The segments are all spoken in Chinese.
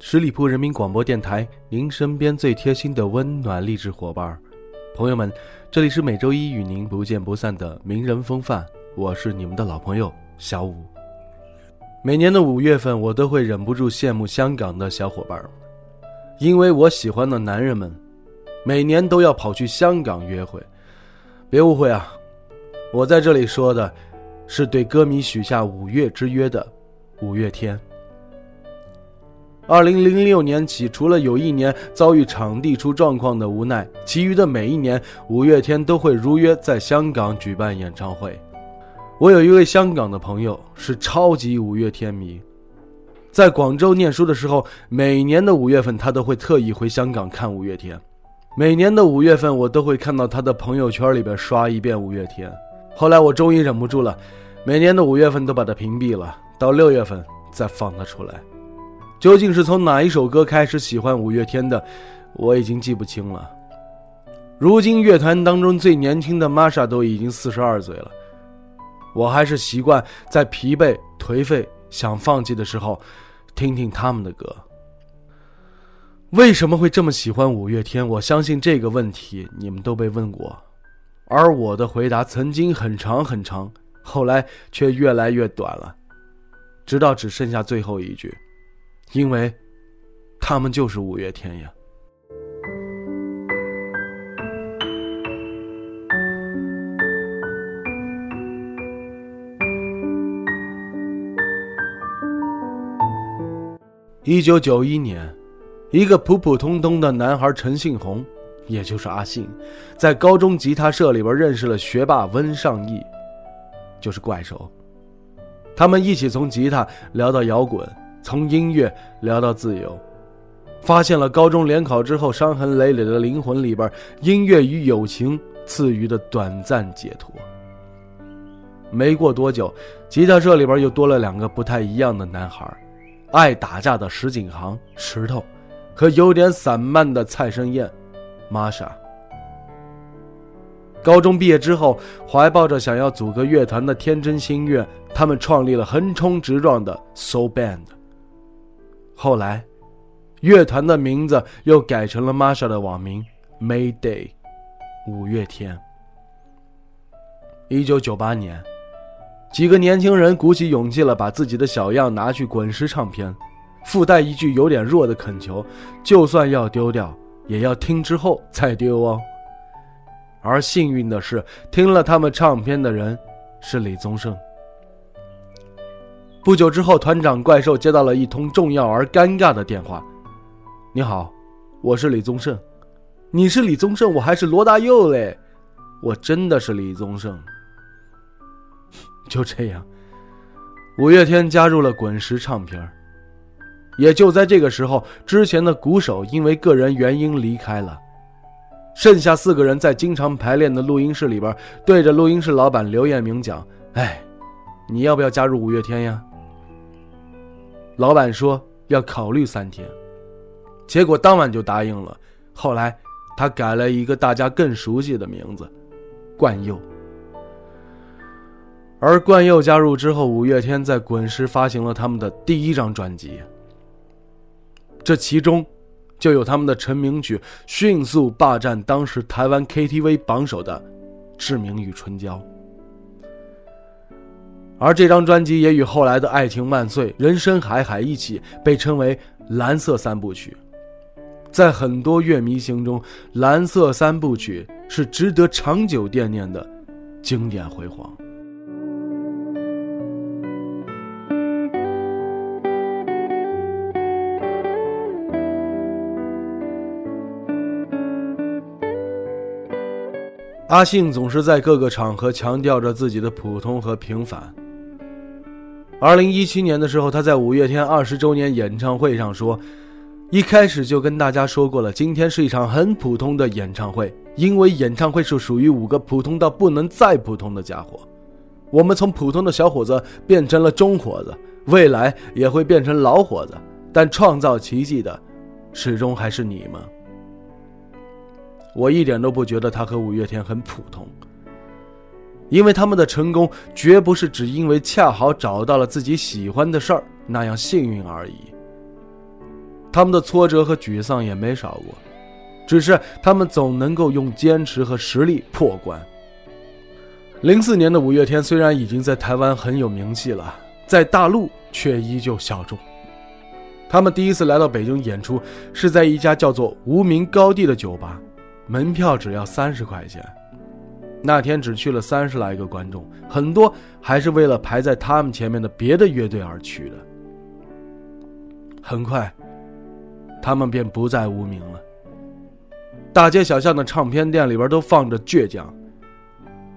十里铺人民广播电台，您身边最贴心的温暖励志伙伴。朋友们，这里是每周一与您不见不散的名人风范，我是你们的老朋友小五。每年的五月份，我都会忍不住羡慕香港的小伙伴，因为我喜欢的男人们，每年都要跑去香港约会。别误会啊，我在这里说的，是对歌迷许下五月之约的五月天。二零零六年起，除了有一年遭遇场地出状况的无奈，其余的每一年，五月天都会如约在香港举办演唱会。我有一位香港的朋友是超级五月天迷，在广州念书的时候，每年的五月份他都会特意回香港看五月天。每年的五月份，我都会看到他的朋友圈里边刷一遍五月天。后来我终于忍不住了，每年的五月份都把他屏蔽了，到六月份再放他出来。究竟是从哪一首歌开始喜欢五月天的，我已经记不清了。如今乐团当中最年轻的玛莎都已经四十二岁了，我还是习惯在疲惫、颓废、想放弃的时候，听听他们的歌。为什么会这么喜欢五月天？我相信这个问题你们都被问过，而我的回答曾经很长很长，后来却越来越短了，直到只剩下最后一句。因为，他们就是五月天呀。一九九一年，一个普普通通的男孩陈信宏，也就是阿信，在高中吉他社里边认识了学霸温尚义，就是怪兽。他们一起从吉他聊到摇滚。从音乐聊到自由，发现了高中联考之后伤痕累累的灵魂里边，音乐与友情赐予的短暂解脱。没过多久，吉他社里边又多了两个不太一样的男孩，爱打架的石景航石头，和有点散漫的蔡申燕玛莎。高中毕业之后，怀抱着想要组个乐团的天真心愿，他们创立了横冲直撞的 SO Band。后来，乐团的名字又改成了 Masha 的网名 Mayday，五月天。一九九八年，几个年轻人鼓起勇气了，把自己的小样拿去滚石唱片，附带一句有点弱的恳求：就算要丢掉，也要听之后再丢哦。而幸运的是，听了他们唱片的人是李宗盛。不久之后，团长怪兽接到了一通重要而尴尬的电话：“你好，我是李宗盛。你是李宗盛，我还是罗大佑嘞。我真的是李宗盛。”就这样，五月天加入了滚石唱片。也就在这个时候，之前的鼓手因为个人原因离开了，剩下四个人在经常排练的录音室里边，对着录音室老板刘彦明讲：“哎，你要不要加入五月天呀？”老板说要考虑三天，结果当晚就答应了。后来，他改了一个大家更熟悉的名字——冠佑。而冠佑加入之后，五月天在滚石发行了他们的第一张专辑，这其中就有他们的成名曲，迅速霸占当时台湾 KTV 榜首的《志明与春娇》。而这张专辑也与后来的《爱情万岁》《人生海海》一起被称为“蓝色三部曲”。在很多乐迷心中，《蓝色三部曲》是值得长久惦念的经典辉煌。阿信总是在各个场合强调着自己的普通和平凡。二零一七年的时候，他在五月天二十周年演唱会上说：“一开始就跟大家说过了，今天是一场很普通的演唱会，因为演唱会是属于五个普通到不能再普通的家伙。我们从普通的小伙子变成了中伙子，未来也会变成老伙子，但创造奇迹的，始终还是你们。我一点都不觉得他和五月天很普通，因为他们的成功绝不是只因为恰好找到了自己喜欢的事儿那样幸运而已。他们的挫折和沮丧也没少过，只是他们总能够用坚持和实力破关。零四年的五月天虽然已经在台湾很有名气了，在大陆却依旧小众。他们第一次来到北京演出是在一家叫做“无名高地”的酒吧，门票只要三十块钱。那天只去了三十来个观众，很多还是为了排在他们前面的别的乐队而去的。很快。他们便不再无名了。大街小巷的唱片店里边都放着倔强。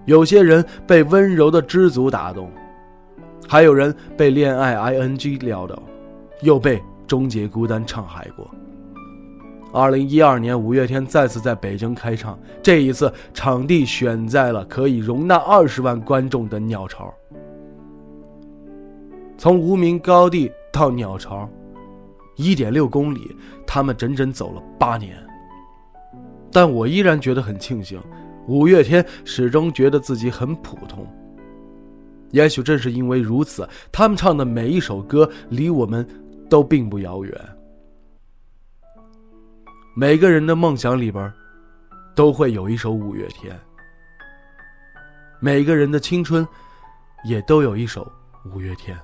有些人被温柔的知足打动，还有人被恋爱 ing 撩到，又被终结孤单唱害过。二零一二年，五月天再次在北京开唱，这一次场地选在了可以容纳二十万观众的鸟巢。从无名高地到鸟巢。一点六公里，他们整整走了八年。但我依然觉得很庆幸，五月天始终觉得自己很普通。也许正是因为如此，他们唱的每一首歌离我们都并不遥远。每个人的梦想里边，都会有一首五月天。每个人的青春，也都有一首五月天。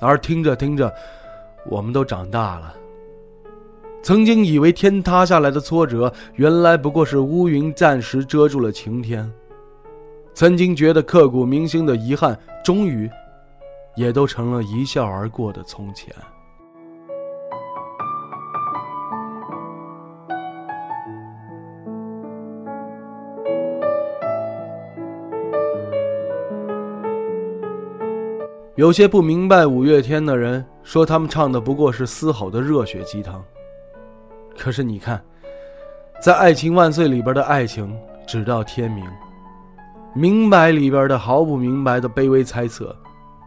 而听着听着，我们都长大了。曾经以为天塌下来的挫折，原来不过是乌云暂时遮住了晴天。曾经觉得刻骨铭心的遗憾，终于，也都成了一笑而过的从前。有些不明白五月天的人说，他们唱的不过是嘶吼的热血鸡汤。可是你看，在《爱情万岁》里边的爱情直到天明，明白里边的毫不明白的卑微猜测，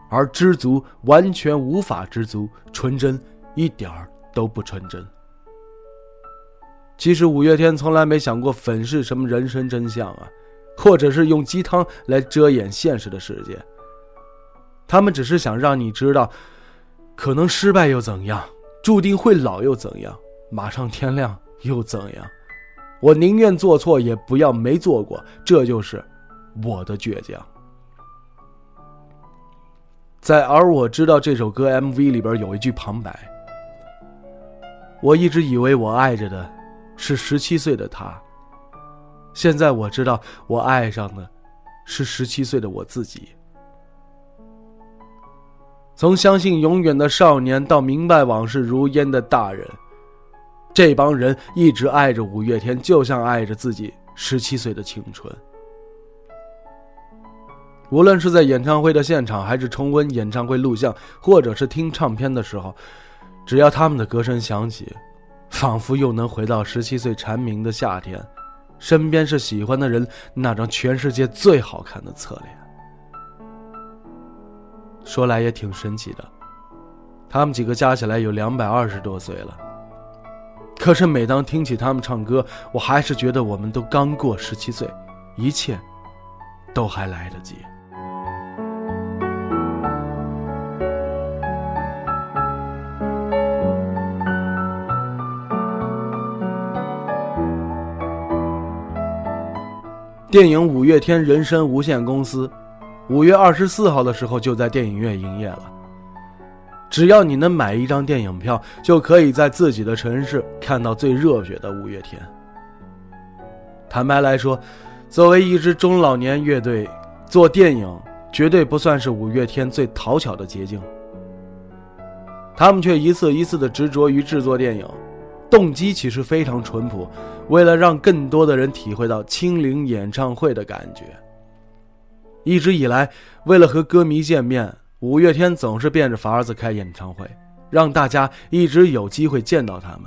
而知足完全无法知足，纯真一点儿都不纯真。其实五月天从来没想过粉饰什么人生真相啊，或者是用鸡汤来遮掩现实的世界。他们只是想让你知道，可能失败又怎样，注定会老又怎样，马上天亮又怎样？我宁愿做错，也不要没做过。这就是我的倔强。在而我知道这首歌 MV 里边有一句旁白，我一直以为我爱着的是十七岁的他，现在我知道我爱上的是十七岁的我自己。从相信永远的少年到明白往事如烟的大人，这帮人一直爱着五月天，就像爱着自己十七岁的青春。无论是在演唱会的现场，还是重温演唱会录像，或者是听唱片的时候，只要他们的歌声响起，仿佛又能回到十七岁蝉鸣的夏天，身边是喜欢的人，那张全世界最好看的侧脸。说来也挺神奇的，他们几个加起来有两百二十多岁了。可是每当听起他们唱歌，我还是觉得我们都刚过十七岁，一切都还来得及。电影《五月天人生无限公司》。五月二十四号的时候就在电影院营业了。只要你能买一张电影票，就可以在自己的城市看到最热血的五月天。坦白来说，作为一支中老年乐队，做电影绝对不算是五月天最讨巧的捷径。他们却一次一次的执着于制作电影，动机其实非常淳朴，为了让更多的人体会到亲临演唱会的感觉。一直以来，为了和歌迷见面，五月天总是变着法子开演唱会，让大家一直有机会见到他们。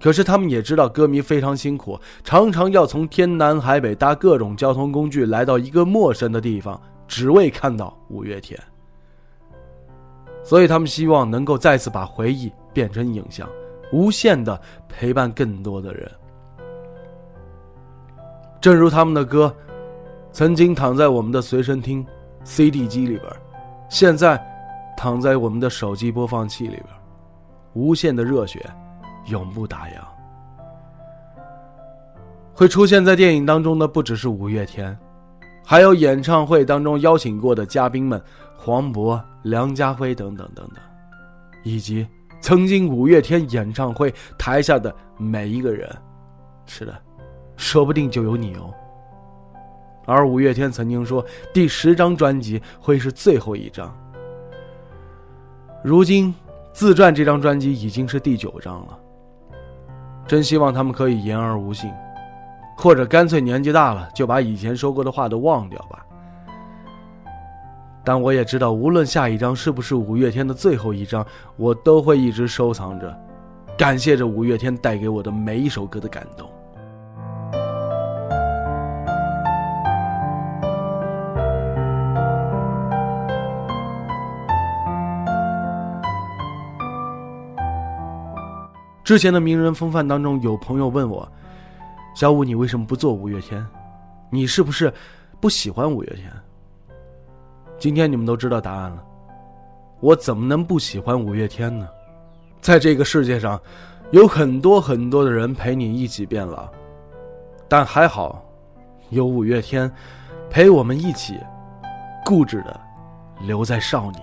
可是他们也知道歌迷非常辛苦，常常要从天南海北搭各种交通工具来到一个陌生的地方，只为看到五月天。所以他们希望能够再次把回忆变成影像，无限的陪伴更多的人。正如他们的歌，曾经躺在我们的随身听 CD 机里边，现在躺在我们的手机播放器里边，无限的热血。永不打烊。会出现在电影当中的不只是五月天，还有演唱会当中邀请过的嘉宾们，黄渤、梁家辉等等等等，以及曾经五月天演唱会台下的每一个人。是的，说不定就有你哦。而五月天曾经说，第十张专辑会是最后一张。如今，自传这张专辑已经是第九张了。真希望他们可以言而无信，或者干脆年纪大了就把以前说过的话都忘掉吧。但我也知道，无论下一张是不是五月天的最后一张，我都会一直收藏着，感谢着五月天带给我的每一首歌的感动。之前的名人风范当中，有朋友问我：“小五，你为什么不做五月天？你是不是不喜欢五月天？”今天你们都知道答案了。我怎么能不喜欢五月天呢？在这个世界上，有很多很多的人陪你一起变老，但还好，有五月天陪我们一起固执的留在少年。